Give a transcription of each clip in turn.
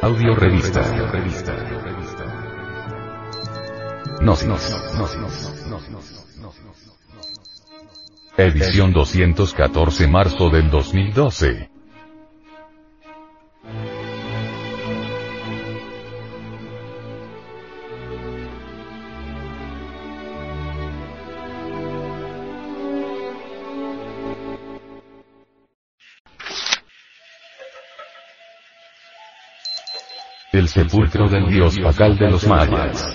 Audio revista. Gnosis. Edición 214 marzo del 2012. El sepulcro del dios Pacal de los mayas.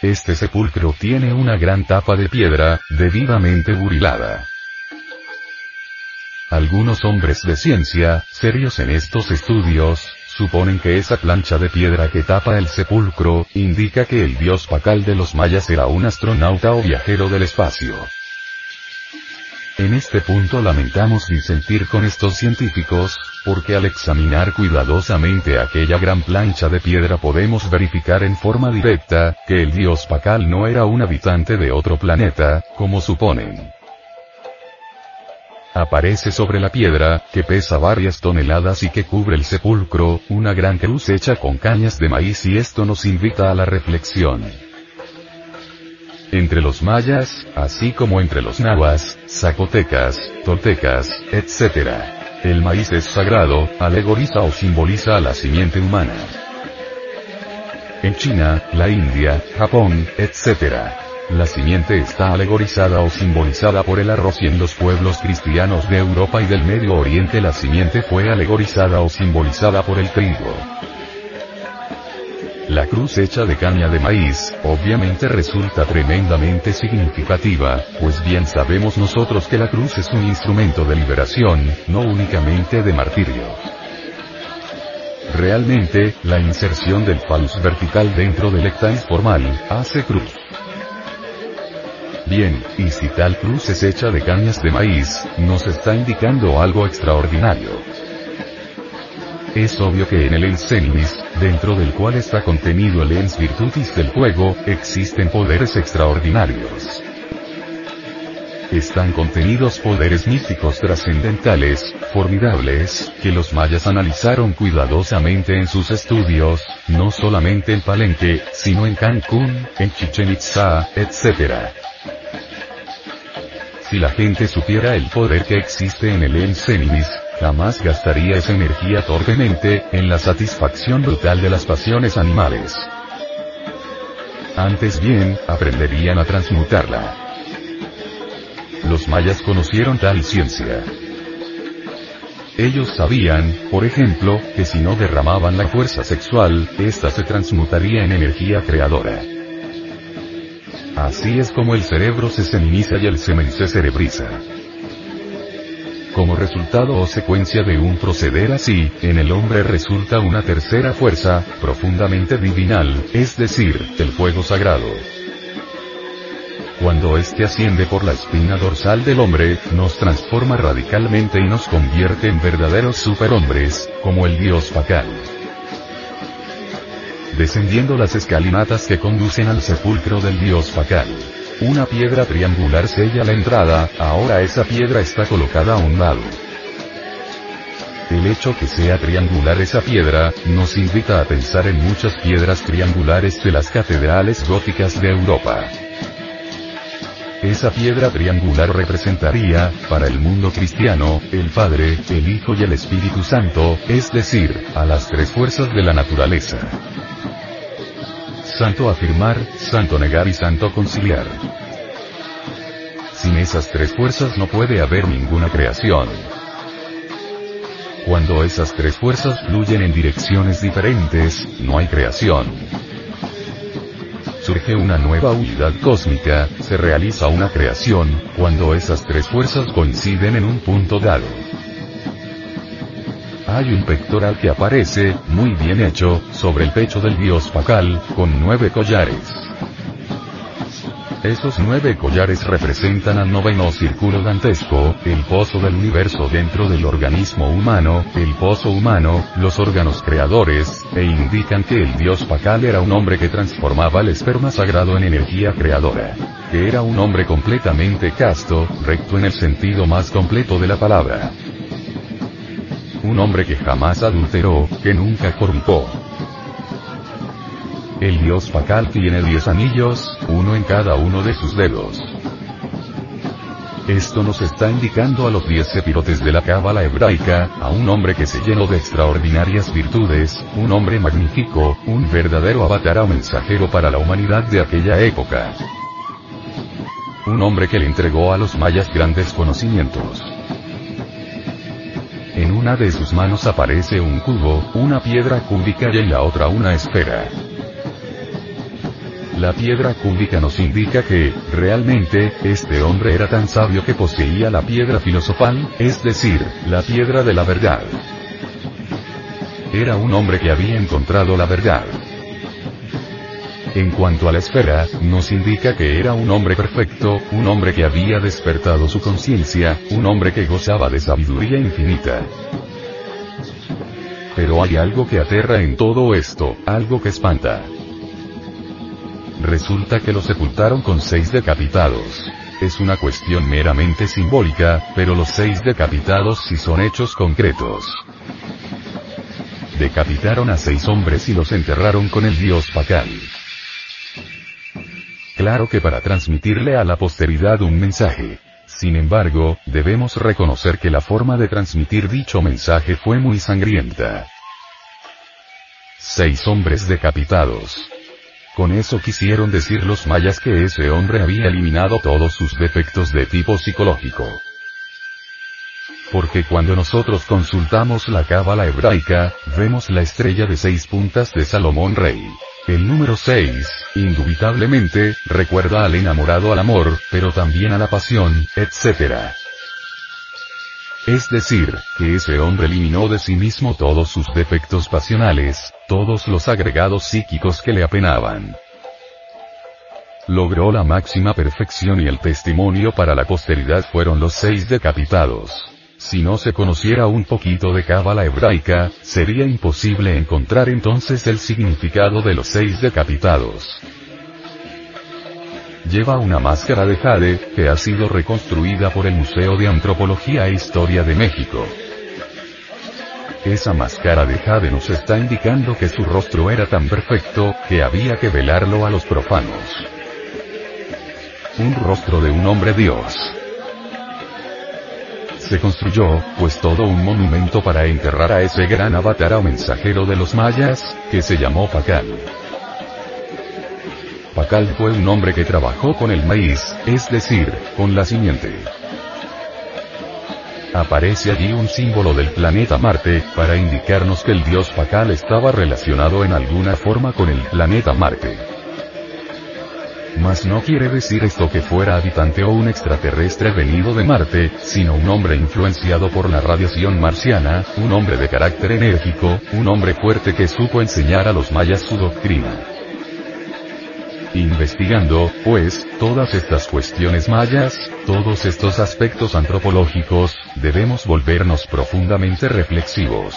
Este sepulcro tiene una gran tapa de piedra, debidamente burilada. Algunos hombres de ciencia, serios en estos estudios, suponen que esa plancha de piedra que tapa el sepulcro, indica que el dios Pacal de los mayas era un astronauta o viajero del espacio. En este punto lamentamos disentir con estos científicos, porque al examinar cuidadosamente aquella gran plancha de piedra podemos verificar en forma directa, que el dios Pacal no era un habitante de otro planeta, como suponen. Aparece sobre la piedra, que pesa varias toneladas y que cubre el sepulcro, una gran cruz hecha con cañas de maíz y esto nos invita a la reflexión. Entre los mayas, así como entre los nahuas, zapotecas, toltecas, etc. El maíz es sagrado, alegoriza o simboliza a la simiente humana. En China, la India, Japón, etc. La simiente está alegorizada o simbolizada por el arroz y en los pueblos cristianos de Europa y del Medio Oriente la simiente fue alegorizada o simbolizada por el trigo. La cruz hecha de caña de maíz, obviamente resulta tremendamente significativa, pues bien sabemos nosotros que la cruz es un instrumento de liberación, no únicamente de martirio. Realmente, la inserción del falus vertical dentro del ectans formal, hace cruz. Bien, y si tal cruz es hecha de cañas de maíz, nos está indicando algo extraordinario. Es obvio que en el Ensenimis, dentro del cual está contenido el Ens Virtutis del juego, existen poderes extraordinarios. Están contenidos poderes místicos trascendentales, formidables, que los mayas analizaron cuidadosamente en sus estudios, no solamente en Palenque, sino en Cancún, en Chichen Itza, etc. Si la gente supiera el poder que existe en el Ensenimis, jamás gastaría esa energía torpemente, en la satisfacción brutal de las pasiones animales. Antes bien, aprenderían a transmutarla. Los mayas conocieron tal ciencia. Ellos sabían, por ejemplo, que si no derramaban la fuerza sexual, ésta se transmutaría en energía creadora. Así es como el cerebro se seminiza y el semen se cerebriza. Como resultado o secuencia de un proceder así, en el hombre resulta una tercera fuerza, profundamente divinal, es decir, el fuego sagrado. Cuando éste asciende por la espina dorsal del hombre, nos transforma radicalmente y nos convierte en verdaderos superhombres, como el dios Pacal. Descendiendo las escalinatas que conducen al sepulcro del dios Pacal. Una piedra triangular sella la entrada, ahora esa piedra está colocada a un lado. El hecho que sea triangular esa piedra, nos invita a pensar en muchas piedras triangulares de las catedrales góticas de Europa. Esa piedra triangular representaría, para el mundo cristiano, el Padre, el Hijo y el Espíritu Santo, es decir, a las tres fuerzas de la naturaleza. Santo afirmar, santo negar y santo conciliar. Sin esas tres fuerzas no puede haber ninguna creación. Cuando esas tres fuerzas fluyen en direcciones diferentes, no hay creación. Surge una nueva unidad cósmica, se realiza una creación, cuando esas tres fuerzas coinciden en un punto dado. Hay un pectoral que aparece, muy bien hecho, sobre el pecho del dios Pacal, con nueve collares. Esos nueve collares representan al noveno círculo dantesco, el pozo del universo dentro del organismo humano, el pozo humano, los órganos creadores, e indican que el dios Pacal era un hombre que transformaba el esperma sagrado en energía creadora. Que era un hombre completamente casto, recto en el sentido más completo de la palabra. Un hombre que jamás adulteró, que nunca corrupó. El dios Pakal tiene diez anillos, uno en cada uno de sus dedos. Esto nos está indicando a los diez sepirotes de la cábala hebraica, a un hombre que se llenó de extraordinarias virtudes, un hombre magnífico, un verdadero avatar o mensajero para la humanidad de aquella época. Un hombre que le entregó a los mayas grandes conocimientos. En una de sus manos aparece un cubo, una piedra cúbica y en la otra una esfera. La piedra cúbica nos indica que, realmente, este hombre era tan sabio que poseía la piedra filosofal, es decir, la piedra de la verdad. Era un hombre que había encontrado la verdad. En cuanto a la esfera, nos indica que era un hombre perfecto, un hombre que había despertado su conciencia, un hombre que gozaba de sabiduría infinita. Pero hay algo que aterra en todo esto, algo que espanta. Resulta que lo sepultaron con seis decapitados. Es una cuestión meramente simbólica, pero los seis decapitados sí son hechos concretos. Decapitaron a seis hombres y los enterraron con el dios Pakal. Claro que para transmitirle a la posteridad un mensaje. Sin embargo, debemos reconocer que la forma de transmitir dicho mensaje fue muy sangrienta. Seis hombres decapitados. Con eso quisieron decir los mayas que ese hombre había eliminado todos sus defectos de tipo psicológico. Porque cuando nosotros consultamos la cábala hebraica, vemos la estrella de seis puntas de Salomón Rey. El número 6, indubitablemente, recuerda al enamorado al amor, pero también a la pasión, etc. Es decir, que ese hombre eliminó de sí mismo todos sus defectos pasionales, todos los agregados psíquicos que le apenaban. Logró la máxima perfección y el testimonio para la posteridad fueron los seis decapitados. Si no se conociera un poquito de cábala hebraica, sería imposible encontrar entonces el significado de los seis decapitados lleva una máscara de jade, que ha sido reconstruida por el Museo de Antropología e Historia de México. Esa máscara de jade nos está indicando que su rostro era tan perfecto, que había que velarlo a los profanos. Un rostro de un hombre Dios. Se construyó, pues todo un monumento para enterrar a ese gran avatar o mensajero de los mayas, que se llamó Pacal. Pacal fue un hombre que trabajó con el maíz, es decir, con la simiente. Aparece allí un símbolo del planeta Marte, para indicarnos que el dios Pacal estaba relacionado en alguna forma con el planeta Marte. Mas no quiere decir esto que fuera habitante o un extraterrestre venido de Marte, sino un hombre influenciado por la radiación marciana, un hombre de carácter enérgico, un hombre fuerte que supo enseñar a los mayas su doctrina. Investigando, pues, todas estas cuestiones mayas, todos estos aspectos antropológicos, debemos volvernos profundamente reflexivos.